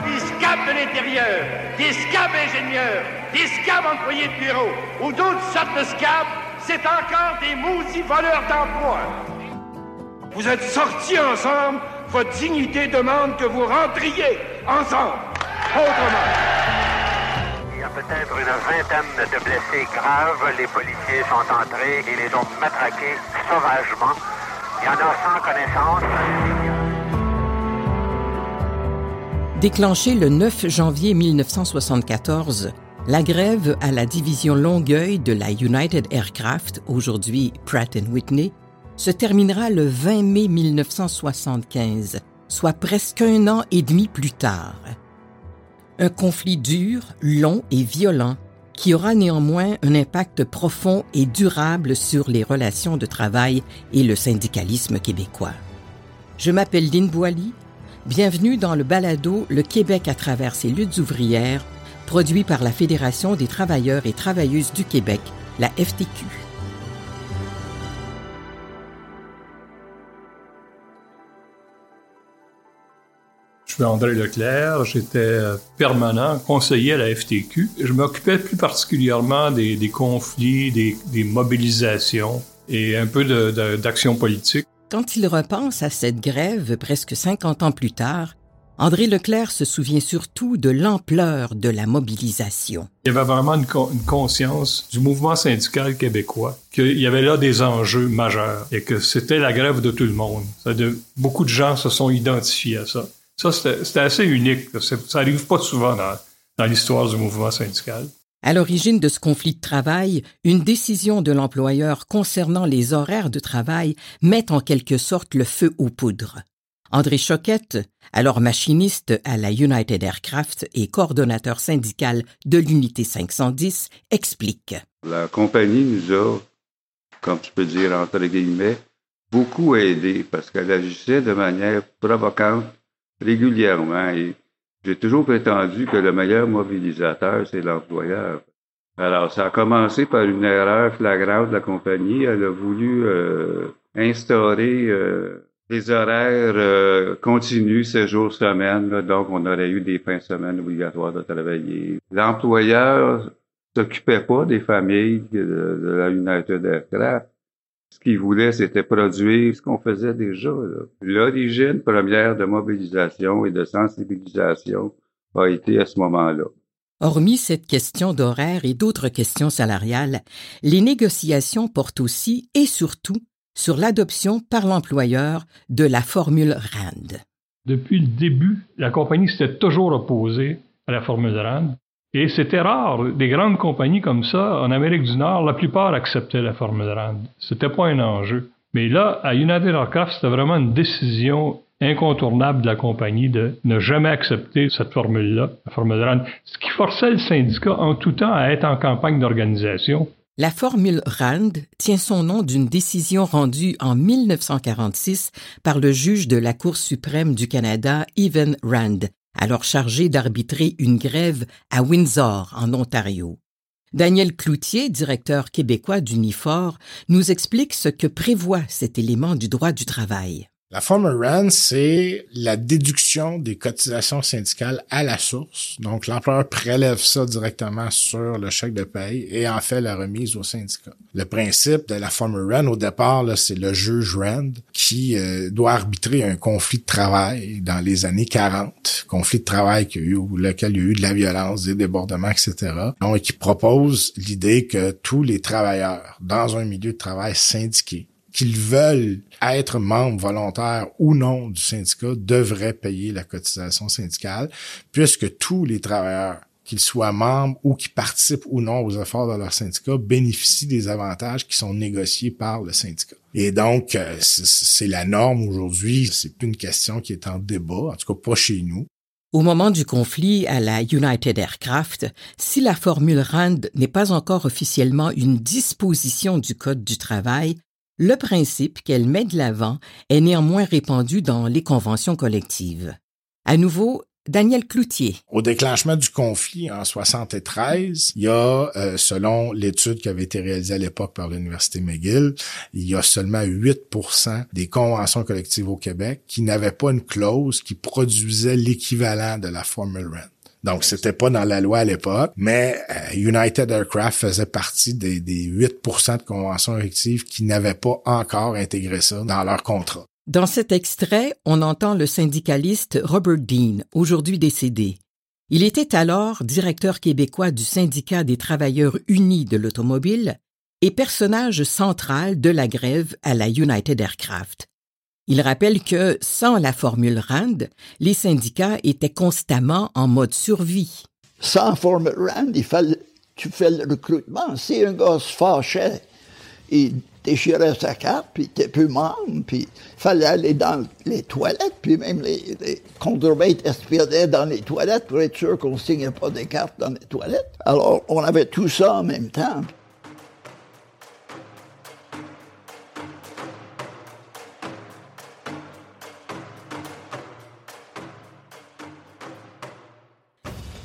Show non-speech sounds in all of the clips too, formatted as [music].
des scabs de l'intérieur, des scabs ingénieurs, des scabs employés de bureau ou d'autres sortes de scabs, c'est encore des maudits voleurs d'emploi. Vous êtes sortis ensemble, votre dignité demande que vous rentriez ensemble. Autrement. Il y a peut-être une vingtaine de blessés graves. Les policiers sont entrés et les ont matraqués sauvagement. Il y en a sans connaissance. Déclenchée le 9 janvier 1974, la grève à la division Longueuil de la United Aircraft, aujourd'hui Pratt Whitney, se terminera le 20 mai 1975, soit presque un an et demi plus tard. Un conflit dur, long et violent qui aura néanmoins un impact profond et durable sur les relations de travail et le syndicalisme québécois. Je m'appelle Lynn Boily. Bienvenue dans le balado Le Québec à travers ses luttes ouvrières, produit par la Fédération des travailleurs et travailleuses du Québec, la FTQ. Je suis André Leclerc, j'étais permanent conseiller à la FTQ. Je m'occupais plus particulièrement des, conflits, des, mobilisations et un peu d'action politique. Quand il repense à cette grève presque 50 ans plus tard, André Leclerc se souvient surtout de l'ampleur de la mobilisation. Il y avait vraiment une, conscience du mouvement syndical québécois, qu'il y avait là des enjeux majeurs et que c'était la grève de tout le monde. beaucoup de gens se sont identifiés à ça. Ça, c'était assez unique. Ça n'arrive pas souvent dans, l'histoire du mouvement syndical. À l'origine de ce conflit de travail, une décision de l'employeur concernant les horaires de travail met en quelque sorte le feu aux poudres. André Choquette, alors machiniste à la United Aircraft et coordonnateur syndical de l'unité 510, explique. La compagnie nous a, comme tu peux dire entre guillemets, beaucoup aidé parce qu'elle agissait de manière provocante régulièrement. Et j'ai toujours prétendu que le meilleur mobilisateur, c'est l'employeur. Alors, ça a commencé par une erreur flagrante de la compagnie. Elle a voulu euh, instaurer euh, des horaires euh, continus, 7 jours semaine. donc, on aurait eu des fins de semaine obligatoires de travailler. L'employeur s'occupait pas des familles de, de la United Aircraft. Ce qu'ils voulaient, c'était produire ce qu'on faisait déjà. L'origine première de mobilisation et de sensibilisation a été à ce moment-là. Hormis cette question d'horaire et d'autres questions salariales, les négociations portent aussi et surtout sur l'adoption par l'employeur de la formule RAND. Depuis le début, la compagnie s'était toujours opposée à la formule RAND. Et c'était rare. Des grandes compagnies comme ça, en Amérique du Nord, la plupart acceptaient la formule RAND. C'était pas un enjeu. Mais là, à United Aircraft, c'était vraiment une décision incontournable de la compagnie de ne jamais accepter cette formule-là, la formule RAND, ce qui forçait le syndicat en tout temps à être en campagne d'organisation. La formule RAND tient son nom d'une décision rendue en 1946 par le juge de la Cour suprême du Canada, Evan Rand, alors chargé d'arbitrer une grève à Windsor, en Ontario. Daniel Cloutier, directeur québécois d'Unifor, nous explique ce que prévoit cet élément du droit du travail. La forme RAND, c'est la déduction des cotisations syndicales à la source. Donc, l'employeur prélève ça directement sur le chèque de paye et en fait la remise au syndicat. Le principe de la forme RAND, au départ, c'est le juge RAND qui euh, doit arbitrer un conflit de travail dans les années 40. Conflit de travail qui a eu, lequel il y a eu de la violence, des débordements, etc. Donc, qui propose l'idée que tous les travailleurs dans un milieu de travail syndiqué qu'ils veulent être membres volontaires ou non du syndicat devraient payer la cotisation syndicale, puisque tous les travailleurs qu'ils soient membres ou qui participent ou non aux efforts de leur syndicat, bénéficient des avantages qui sont négociés par le syndicat. Et donc, euh, c'est la norme aujourd'hui. C'est plus une question qui est en débat, en tout cas pas chez nous. Au moment du conflit à la United Aircraft, si la formule RAND n'est pas encore officiellement une disposition du Code du travail, le principe qu'elle met de l'avant est néanmoins répandu dans les conventions collectives. À nouveau, Daniel Cloutier. Au déclenchement du conflit en 73, il y a, euh, selon l'étude qui avait été réalisée à l'époque par l'Université McGill, il y a seulement 8% des conventions collectives au Québec qui n'avaient pas une clause qui produisait l'équivalent de la formule rent. Donc, c'était pas dans la loi à l'époque, mais euh, United Aircraft faisait partie des, des 8% de conventions collectives qui n'avaient pas encore intégré ça dans leur contrat. Dans cet extrait, on entend le syndicaliste Robert Dean, aujourd'hui décédé. Il était alors directeur québécois du syndicat des travailleurs unis de l'automobile et personnage central de la grève à la United Aircraft. Il rappelle que, sans la formule RAND, les syndicats étaient constamment en mode survie. Sans formule RAND, il fallait, tu fais le recrutement. Si un gars se fâchait, il déchirait sa carte, puis il plus membre, puis il fallait aller dans les toilettes, puis même les, les espionnaient dans les toilettes pour être sûr qu'on ne signait pas des cartes dans les toilettes. Alors, on avait tout ça en même temps.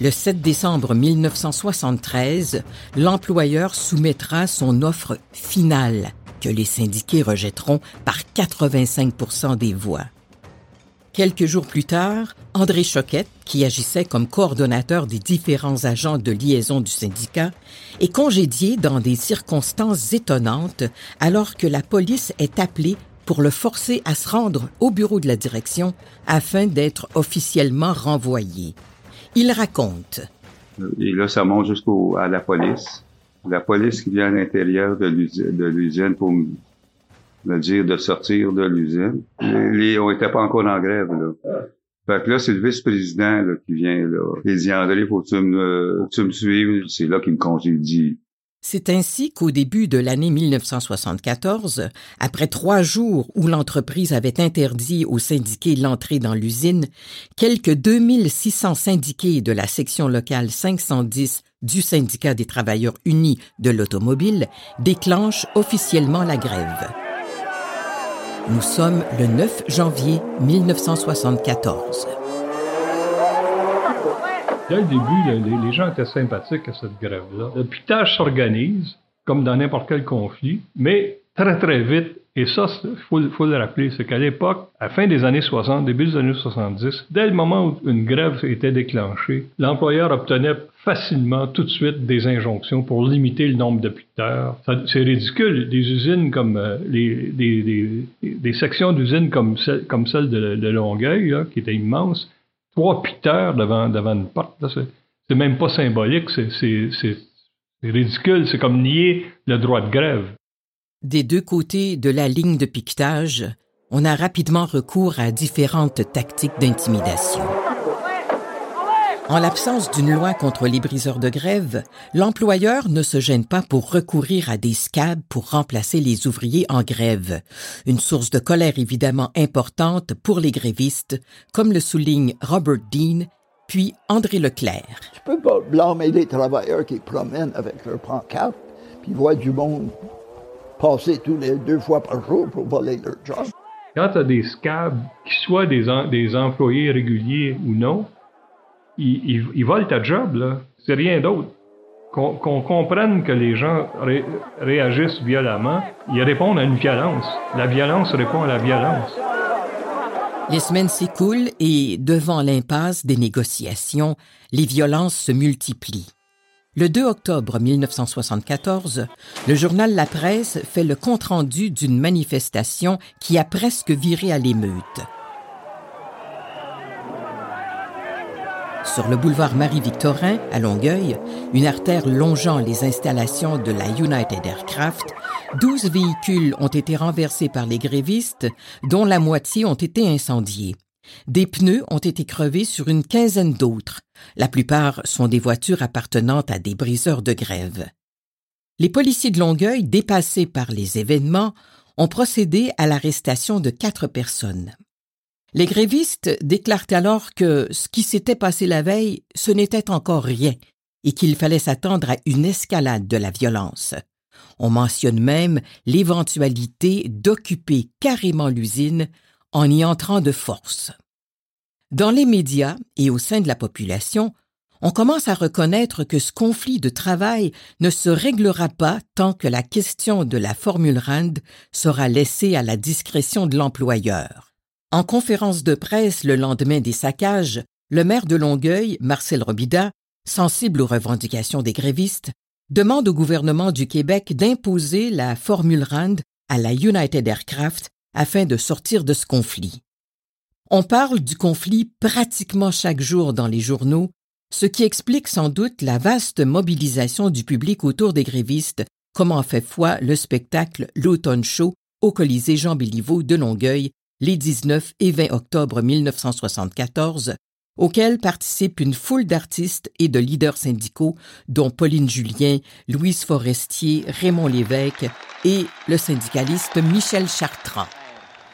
Le 7 décembre 1973, l'employeur soumettra son offre finale que les syndiqués rejetteront par 85 des voix. Quelques jours plus tard, André Choquette, qui agissait comme coordonnateur des différents agents de liaison du syndicat, est congédié dans des circonstances étonnantes alors que la police est appelée pour le forcer à se rendre au bureau de la direction afin d'être officiellement renvoyé. Il raconte. Et là, ça monte jusqu'à la police la police qui vient à l'intérieur de l'usine pour me dire de sortir de l'usine. Les, on n'était pas encore en grève, là. Fait que là, c'est le vice-président qui vient, là. Il dit, André, faut-tu me, tu me suivre? C'est là qu'il me congédie. C'est ainsi qu'au début de l'année 1974, après trois jours où l'entreprise avait interdit aux syndiqués l'entrée dans l'usine, quelques 2600 syndiqués de la section locale 510 du syndicat des travailleurs unis de l'automobile déclenchent officiellement la grève. Nous sommes le 9 janvier 1974. Dès le début, les, gens étaient sympathiques à cette grève-là. Le pitage s'organise, comme dans n'importe quel conflit, mais très, très vite, et ça, il faut, le rappeler, c'est qu'à l'époque, à la fin des années 60, début des années 70, dès le moment où une grève était déclenchée, l'employeur obtenait facilement, tout de suite, des injonctions pour limiter le nombre de piteurs. C'est ridicule. Des usines comme euh, des, sections d'usines comme, celle, comme celle de, Longueuil, qui était immense, trois piteurs devant, devant une porte. C'est même pas symbolique, c'est ridicule. C'est comme nier le droit de grève. Des deux côtés de la ligne de piquetage, on a rapidement recours à différentes tactiques d'intimidation. En l'absence d'une loi contre les briseurs de grève, l'employeur ne se gêne pas pour recourir à des scabs pour remplacer les ouvriers en grève. Une source de colère évidemment importante pour les grévistes, comme le souligne Robert Dean, puis André Leclerc. Tu peux pas blâmer les travailleurs qui promènent avec leur pancarte, puis voient du monde passer tous les deux fois par jour pour voler leur job. Quand tu as des scabs, qui soient des, des employés réguliers ou non, ils, volent ta job. C'est rien d'autre. Qu'on comprenne que les gens réagissent violemment, ils répondent à une violence. La violence répond à la violence. Les semaines s'écoulent et, devant l'impasse des négociations, les violences se multiplient. Le 2 octobre 1974, le journal La Presse fait le compte-rendu d'une manifestation qui a presque viré à l'émeute. Sur le boulevard Marie-Victorin, à Longueuil, une artère longeant les installations de la United Aircraft, 12 véhicules ont été renversés par les grévistes, dont la moitié ont été incendiés. Des pneus ont été crevés sur une quinzaine d'autres. La plupart sont des voitures appartenant à des briseurs de grève. Les policiers de Longueuil, dépassés par les événements, ont procédé à l'arrestation de quatre personnes. Les grévistes déclarent alors que ce qui s'était passé la veille, ce n'était encore rien et qu'il fallait s'attendre à une escalade de la violence. On mentionne même l'éventualité d'occuper carrément l'usine en y entrant de force. Dans les médias et au sein de la population, on commence à reconnaître que ce conflit de travail ne se réglera pas tant que la question de la formule RAND sera laissée à la discrétion de l'employeur. En conférence de presse le lendemain des saccages, le maire de Longueuil, Marcel Robida, sensible aux revendications des grévistes, demande au gouvernement du Québec d'imposer la formule RAND à la United Aircraft afin de sortir de ce conflit. On parle du conflit pratiquement chaque jour dans les journaux, ce qui explique sans doute la vaste mobilisation du public autour des grévistes, comme en fait foi le spectacle L'Automne Show au Colisée Jean Béliveau de Longueuil les 19 et 20 octobre 1974, auquel participent une foule d'artistes et de leaders syndicaux, dont Pauline Julien, Louise Forestier, Raymond Lévesque et le syndicaliste Michel Chartrand.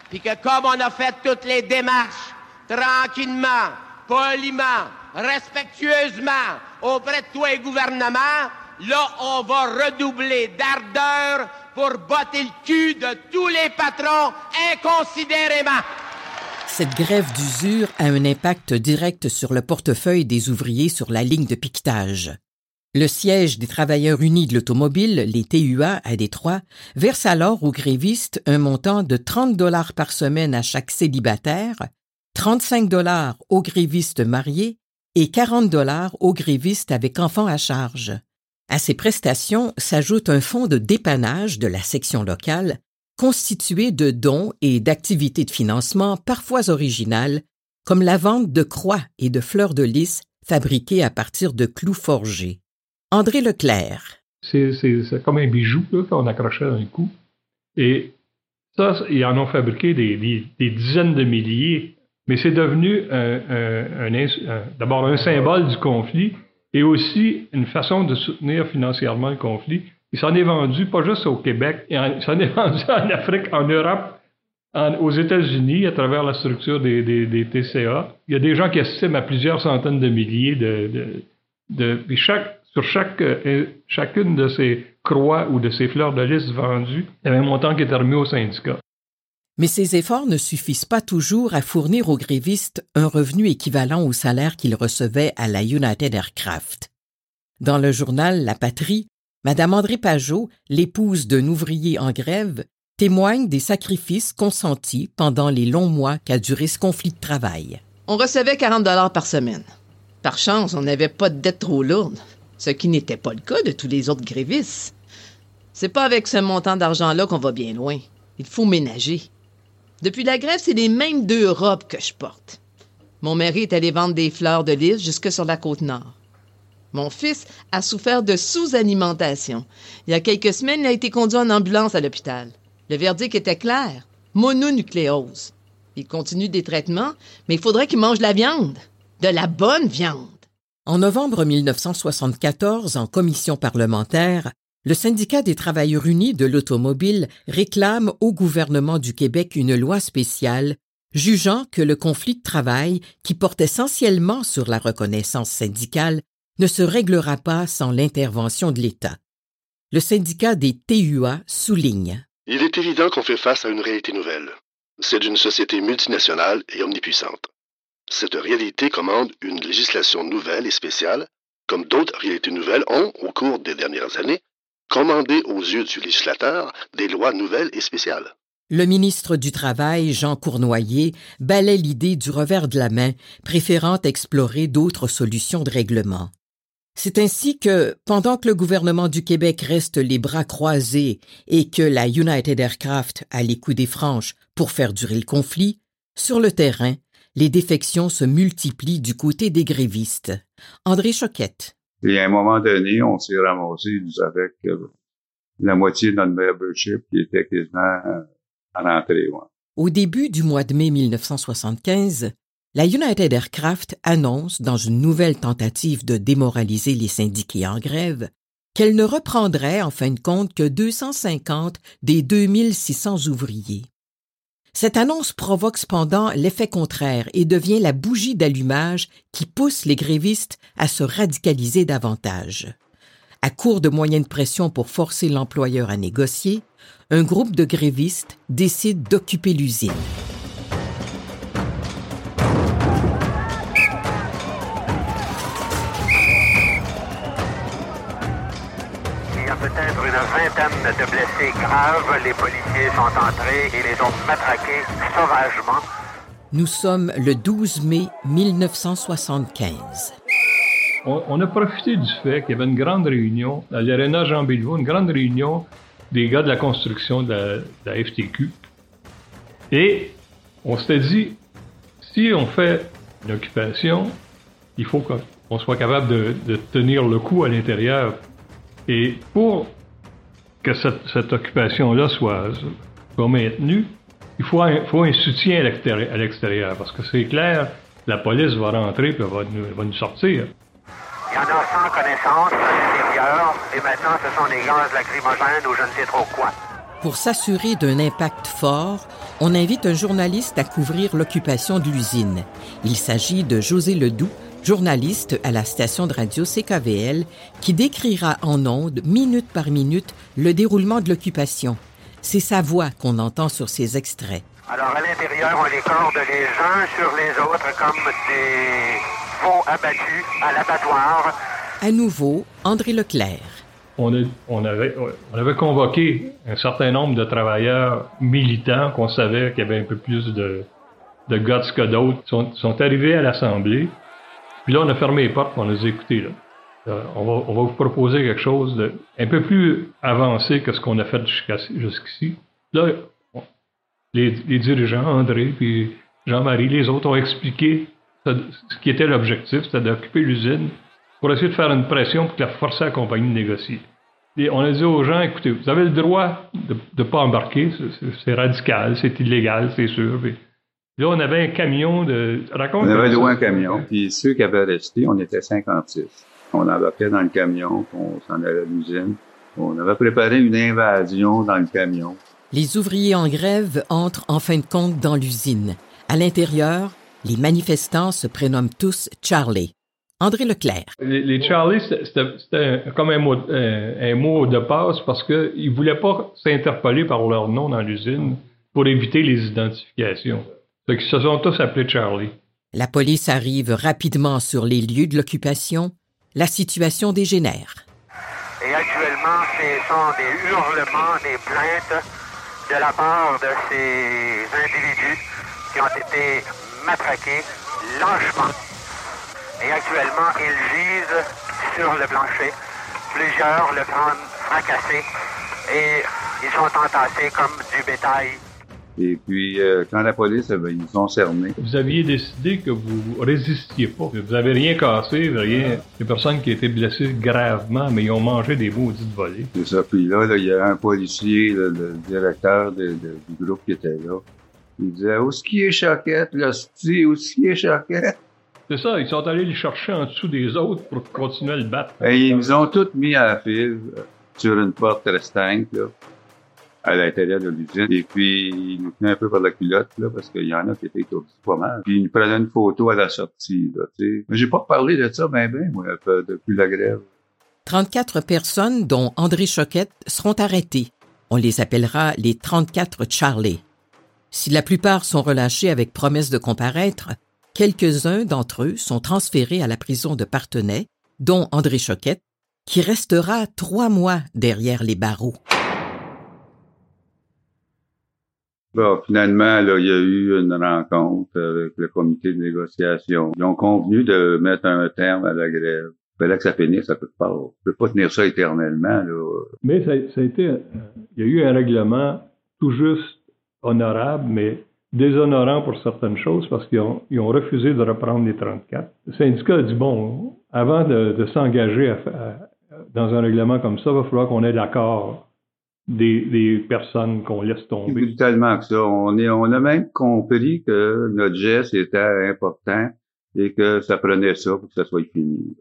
Puis que comme on a fait toutes les démarches, tranquillement, poliment, respectueusement auprès de toi et gouvernement, là, on va redoubler d'ardeur pour de tous les patrons inconsidérément. Cette grève d'usure a un impact direct sur le portefeuille des ouvriers sur la ligne de piquetage. Le siège des travailleurs unis de l'automobile, les TUA à Détroit, verse alors aux grévistes un montant de 30 dollars par semaine à chaque célibataire, 35 dollars aux grévistes mariés et 40 dollars aux grévistes avec enfants à charge. À ces prestations s'ajoute un fonds de dépannage de la section locale constitué de dons et d'activités de financement parfois originales, comme la vente de croix et de fleurs de lys fabriquées à partir de clous forgés. André Leclerc. C'est comme un bijou qu'on accrochait un coup. Et ça, ils en ont fabriqué des, dizaines de milliers. Mais c'est devenu d'abord un symbole du conflit et aussi une façon de soutenir financièrement le conflit. Il s'en est vendu pas juste au Québec, il s'en est [laughs] vendu en Afrique, en Europe, aux États-Unis, à travers la structure des, TCA. Il y a des gens qui estiment à plusieurs centaines de milliers de. de, chaque, sur chaque, euh, chacune de ces croix ou de ces fleurs de lys vendues, il y avait un montant qui était remis au syndicat. Mais ces efforts ne suffisent pas toujours à fournir aux grévistes un revenu équivalent au salaire qu'ils recevaient à la United Aircraft. Dans le journal La Patrie, Madame André Pajot, l'épouse d'un ouvrier en grève, témoigne des sacrifices consentis pendant les longs mois qu'a duré ce conflit de travail. On recevait 40 dollars par semaine. Par chance, on n'avait pas de dette trop lourde ce qui n'était pas le cas de tous les autres grévistes. C'est pas avec ce montant d'argent-là qu'on va bien loin. Il faut ménager. Depuis la grève, c'est les mêmes deux robes que je porte. Mon mari est allé vendre des fleurs de lys jusque sur la côte nord. Mon fils a souffert de sous-alimentation. Il y a quelques semaines, il a été conduit en ambulance à l'hôpital. Le verdict était clair. Mononucléose. Il continue des traitements, mais il faudrait qu'il mange de la viande. De la bonne viande. En novembre 1974, en commission parlementaire, le syndicat des travailleurs unis de l'automobile réclame au gouvernement du Québec une loi spéciale jugeant que le conflit de travail, qui porte essentiellement sur la reconnaissance syndicale, ne se réglera pas sans l'intervention de l'État. Le syndicat des TUA souligne. Il est évident qu'on fait face à une réalité nouvelle. C'est d'une société multinationale et omnipuissante. Cette réalité commande une législation nouvelle et spéciale, comme d'autres réalités nouvelles ont, au cours des dernières années, commandé aux yeux du législateur des lois nouvelles et spéciales. Le ministre du Travail, Jean Cournoyer, balaie l'idée du revers de la main, préférant explorer d'autres solutions de règlement. C'est ainsi que, pendant que le gouvernement du Québec reste les bras croisés et que la United Aircraft a les coups des franches pour faire durer le conflit, sur le terrain, les défections se multiplient du côté des grévistes. André Choquette. Et à un moment donné, on s'est ramassé avec euh, la moitié de notre membership qui était quasiment euh, à l'entrée. Au début du mois de mai 1975, la United Aircraft annonce, dans une nouvelle tentative de démoraliser les syndiqués en grève, qu'elle ne reprendrait en fin de compte que 250 des 2600 ouvriers. Cette annonce provoque cependant l'effet contraire et devient la bougie d'allumage qui pousse les grévistes à se radicaliser davantage. À court de moyens de pression pour forcer l'employeur à négocier, un groupe de grévistes décide d'occuper l'usine. Vingtaine de blessés graves. Les policiers sont entrés et les ont matraqués sauvagement. Nous sommes le 12 mai 1975. On, a profité du fait qu'il y avait une grande réunion à l'Arena Jean Béliveau, une grande réunion des gars de la construction de la, FTQ. Et on s'était dit, si on fait une occupation, il faut qu'on soit capable de, tenir le coup à l'intérieur. Et pour que cette, occupation-là soit, maintenue, il faut un, faut un soutien à l'extérieur, parce que c'est clair, la police va rentrer et va, va nous sortir. Il y en a sans connaissance à l'intérieur, et maintenant ce sont des gaz lacrymogènes ou je ne sais trop quoi. Pour s'assurer d'un impact fort, on invite un journaliste à couvrir l'occupation de l'usine. Il s'agit de José Ledoux, journaliste à la station de radio CKVL, qui décrira en ondes, minute par minute, le déroulement de l'occupation. C'est sa voix qu'on entend sur ces extraits. Alors, à l'intérieur, on les corde les uns sur les autres comme des veaux abattus à l'abattoir. À nouveau, André Leclerc. On, on, avait, on, avait, convoqué un certain nombre de travailleurs militants qu'on savait qu'il y avait un peu plus de, de guts que d'autres. Ils sont, sont, arrivés à l'Assemblée. Puis là, on a fermé les portes, on a écoutés. Là. Euh, on, va, on, va, vous proposer quelque chose de un peu plus avancé que ce qu'on a fait jusqu'ici. Là, les, dirigeants, André, puis Jean-Marie, les autres ont expliqué ce qui était l'objectif, c'était d'occuper l'usine pour essayer de faire une pression pour que la forcer la compagnie de négocier. Et on a dit aux gens, écoutez, vous avez le droit de ne pas embarquer, c'est radical, c'est illégal, c'est sûr. Là, on avait un camion de... Raconte on avait loué un camion, puis ceux qui avaient resté, on était 56. On embarquait dans le camion, on s'en allait à l'usine. On avait préparé une invasion dans le camion. Les ouvriers en grève entrent en fin de compte dans l'usine. À l'intérieur, les manifestants se prénomment tous Charlie. André Leclerc. Les, Charlie, c'était comme un mot, un, mot, de passe parce qu'ils ne voulaient pas s'interpeller par leur nom dans l'usine pour éviter les identifications. Ils se sont tous appelés Charlie. La police arrive rapidement sur les lieux de l'occupation. La situation dégénère. Et actuellement, ce sont des hurlements, des plaintes de la part de ces individus qui ont été matraqués lâchement. Et actuellement, ils gisent sur le plancher. Plusieurs le prennent fracassé et ils sont entassés comme du bétail. Et puis, euh, quand la police, eh ben, ils nous ont cernés. Vous aviez décidé que vous résistiez pas. Vous avez rien cassé, rien. Il personnes qui étaient blessées gravement, mais ils ont mangé des maudites volées. C'est ça. Puis là, il y a un policier, le directeur du groupe qui était là. Il disait, où est-ce qu'il est Choquette, là, où est-ce qu'il est Choquette? C'est ça, ils sont allés le chercher en dessous des autres pour continuer à le battre. Et ils nous ont tous mis à la file euh, sur une porte restreinte, là à l'intérieur de l'usine. Et puis, il nous tenait un peu par la culotte, là, parce qu'il y en a qui étaient étourdis pas mal. Puis, il nous prenait une photo à la sortie, là, tu sais. J'ai pas parlé de ça, ben, ben, moi, depuis la grève. 34 personnes, dont André Choquette, seront arrêtées. On les appellera les 34 Charlie. Si la plupart sont relâchés avec promesse de comparaître, quelques-uns d'entre eux sont transférés à la prison de Partenay, dont André Choquette, qui restera trois mois derrière les barreaux. Bon, finalement, là, il y a eu une rencontre avec le comité de négociation. Ils ont convenu de mettre un terme à la grève. Il fallait que ça finisse, ça peut pas, peut pas tenir ça éternellement, là. Mais ça, a été, il y a eu un règlement tout juste honorable, mais déshonorant pour certaines choses parce qu'ils ont, refusé de reprendre les 34. Le syndicat a dit, bon, avant de, s'engager dans un règlement comme ça, il va falloir qu'on ait l'accord des, personnes qu'on laisse tomber. tellement que ça. On, est, on a même compris que notre geste était important et que ça prenait ça pour que ça soit fini.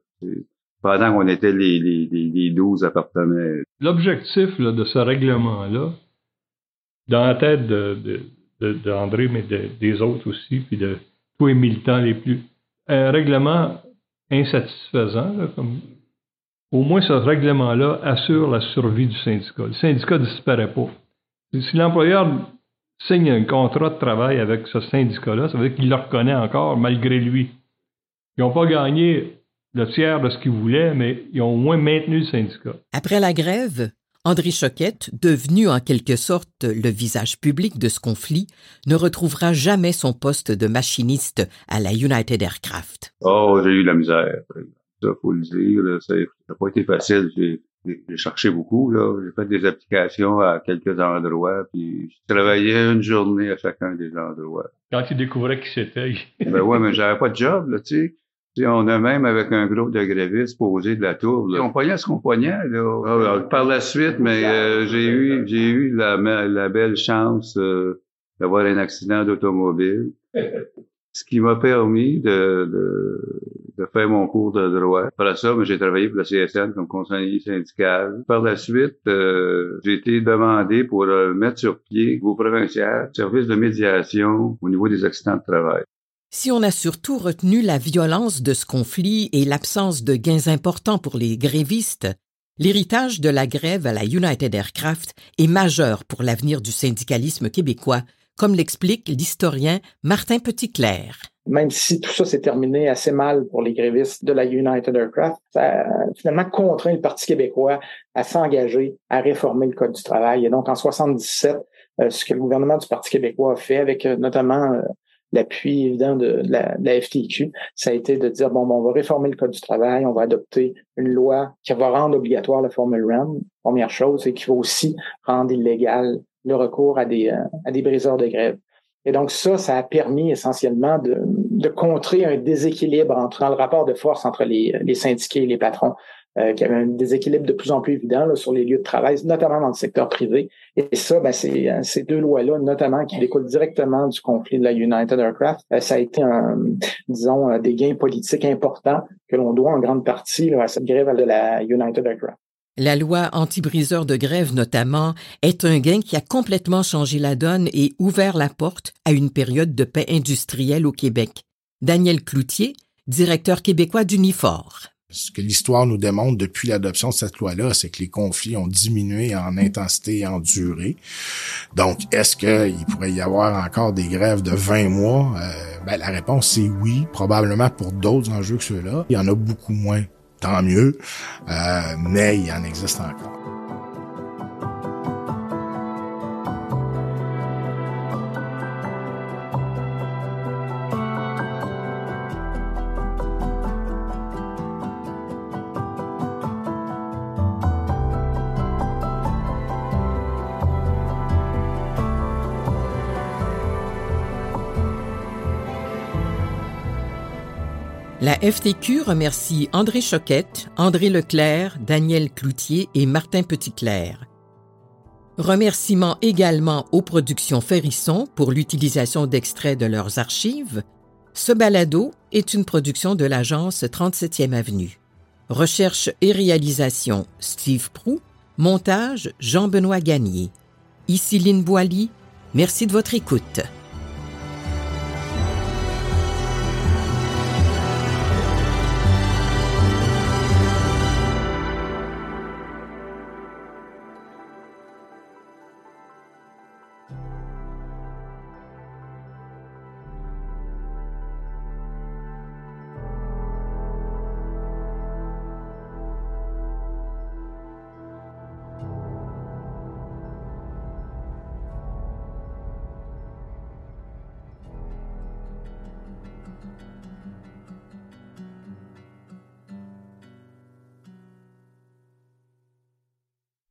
Pendant qu'on était les, les, les 12 appartements. L'objectif de ce règlement-là, dans la tête de, d'André, mais des autres aussi, puis de tous les militants les plus... Un règlement insatisfaisant, là, comme au moins ce règlement-là assure la survie du syndicat. Le syndicat ne disparaît pas. Si l'employeur signe un contrat de travail avec ce syndicat-là, ça veut dire qu'il le reconnaît encore malgré lui. Ils n'ont pas gagné le tiers de ce qu'ils voulaient, mais ils ont au moins maintenu le syndicat. Après la grève, André Choquette, devenu en quelque sorte le visage public de ce conflit, ne retrouvera jamais son poste de machiniste à la United Aircraft. Oh, j'ai eu la misère. Ça, faut le dire. Ça n'a pas été facile. J'ai cherché beaucoup. J'ai fait des applications à quelques endroits. Puis je travaillais une journée à chacun des endroits. Quand tu découvrais qui c'était. [laughs] ben ouais, mais j'avais pas de job, là, tu sais on a même, avec un groupe de grévistes, posé de la tour. On poignait ce qu'on poignait. Là. Ah, par la suite, mais euh, j'ai eu j'ai eu la, la belle chance euh, d'avoir un accident d'automobile, [laughs] ce qui m'a permis de, faire mon cours de droit. Après ça, j'ai travaillé pour la CSN comme conseiller syndical. Par la suite, euh, j'ai été demandé pour mettre sur pied au provincial service de médiation au niveau des accidents de travail. Si on a surtout retenu la violence de ce conflit et l'absence de gains importants pour les grévistes, l'héritage de la grève à la United Aircraft est majeur pour l'avenir du syndicalisme québécois, comme l'explique l'historien Martin Petitclerc. Même si tout ça s'est terminé assez mal pour les grévistes de la United Aircraft, ça a finalement contraint le Parti québécois à s'engager à réformer le Code du travail. Et donc, en 77, euh, ce que le gouvernement du Parti québécois a fait, avec euh, notamment euh, l'appui évident de, la, FTQ, ça a été de dire, bon, on va réformer le Code du travail, on va adopter une loi qui va rendre obligatoire la formule REM, première chose, et qui va aussi rendre illégal le recours à des, euh, à des briseurs de grève. Et donc ça, ça a permis essentiellement de, de contrer un déséquilibre entre, dans le rapport de force entre les, les syndiqués et les patrons. Euh, qu'il y avait un déséquilibre de plus en plus évident là, sur les lieux de travail, notamment dans le secteur privé. Et ça, ben, c'est, euh, ces deux lois-là, notamment qui découlent directement du conflit de la United Aircraft, euh, ça a été, un, disons, des gains politiques importants que l'on doit en grande partie à cette grève de la United Aircraft. La loi anti-briseur de grève, notamment, est un gain qui a complètement changé la donne et ouvert la porte à une période de paix industrielle au Québec. Daniel Cloutier, directeur québécois d'Unifor. Ce que l'histoire nous démontre depuis l'adoption de cette loi-là, c'est que les conflits ont diminué en intensité et en durée. Donc, est-ce qu'il pourrait y avoir encore des grèves de 20 mois? Euh, ben, la réponse est oui, probablement pour d'autres enjeux que ceux-là. Il y en a beaucoup moins, tant mieux, euh, mais il en existe encore. La FTQ remercie André Choquette, André Leclerc, Daniel Cloutier et Martin Petitclerc. Remerciements également aux productions Ferrisson pour l'utilisation d'extraits de leurs archives. Ce balado est une production de l'agence 37e Avenue. Recherche et réalisation Steve Prou. Montage Jean-Benoît Gagné. Ici Boilly. Merci de votre écoute.